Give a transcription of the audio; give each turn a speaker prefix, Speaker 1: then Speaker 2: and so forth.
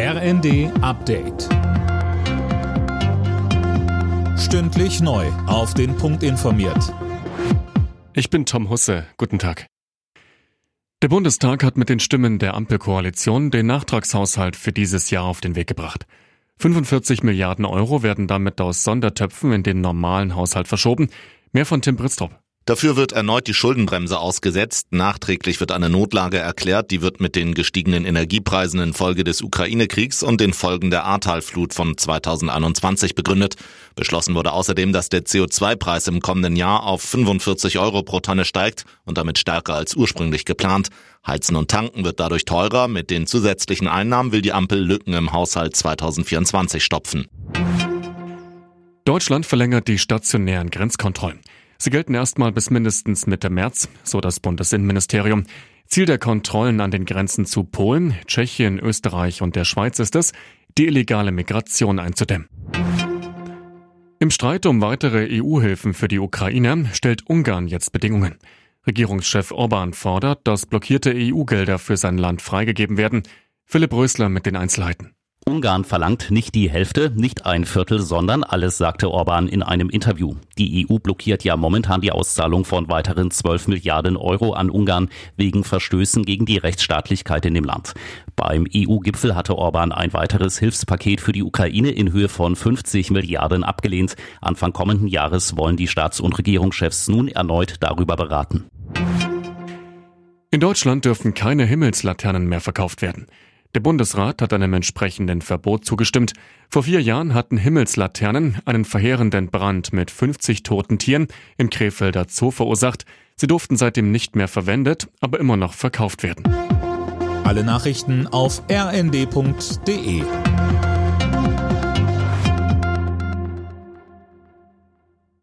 Speaker 1: RND Update. Stündlich neu. Auf den Punkt informiert.
Speaker 2: Ich bin Tom Husse. Guten Tag. Der Bundestag hat mit den Stimmen der Ampelkoalition den Nachtragshaushalt für dieses Jahr auf den Weg gebracht. 45 Milliarden Euro werden damit aus Sondertöpfen in den normalen Haushalt verschoben. Mehr von Tim Britztrup.
Speaker 3: Dafür wird erneut die Schuldenbremse ausgesetzt. Nachträglich wird eine Notlage erklärt. Die wird mit den gestiegenen Energiepreisen infolge des Ukraine-Kriegs und den Folgen der Ahrtalflut von 2021 begründet. Beschlossen wurde außerdem, dass der CO2-Preis im kommenden Jahr auf 45 Euro pro Tonne steigt und damit stärker als ursprünglich geplant. Heizen und Tanken wird dadurch teurer. Mit den zusätzlichen Einnahmen will die Ampel Lücken im Haushalt 2024 stopfen.
Speaker 2: Deutschland verlängert die stationären Grenzkontrollen. Sie gelten erstmal bis mindestens Mitte März, so das Bundesinnenministerium. Ziel der Kontrollen an den Grenzen zu Polen, Tschechien, Österreich und der Schweiz ist es, die illegale Migration einzudämmen. Im Streit um weitere EU-Hilfen für die Ukraine stellt Ungarn jetzt Bedingungen. Regierungschef Orban fordert, dass blockierte EU-Gelder für sein Land freigegeben werden. Philipp Rösler mit den Einzelheiten.
Speaker 4: Ungarn verlangt nicht die Hälfte, nicht ein Viertel, sondern alles, sagte Orban in einem Interview. Die EU blockiert ja momentan die Auszahlung von weiteren 12 Milliarden Euro an Ungarn wegen Verstößen gegen die Rechtsstaatlichkeit in dem Land. Beim EU-Gipfel hatte Orban ein weiteres Hilfspaket für die Ukraine in Höhe von 50 Milliarden abgelehnt. Anfang kommenden Jahres wollen die Staats- und Regierungschefs nun erneut darüber beraten.
Speaker 2: In Deutschland dürfen keine Himmelslaternen mehr verkauft werden. Der Bundesrat hat einem entsprechenden Verbot zugestimmt. Vor vier Jahren hatten Himmelslaternen einen verheerenden Brand mit 50 toten Tieren im Krefelder Zoo verursacht. Sie durften seitdem nicht mehr verwendet, aber immer noch verkauft werden.
Speaker 1: Alle Nachrichten auf rnd.de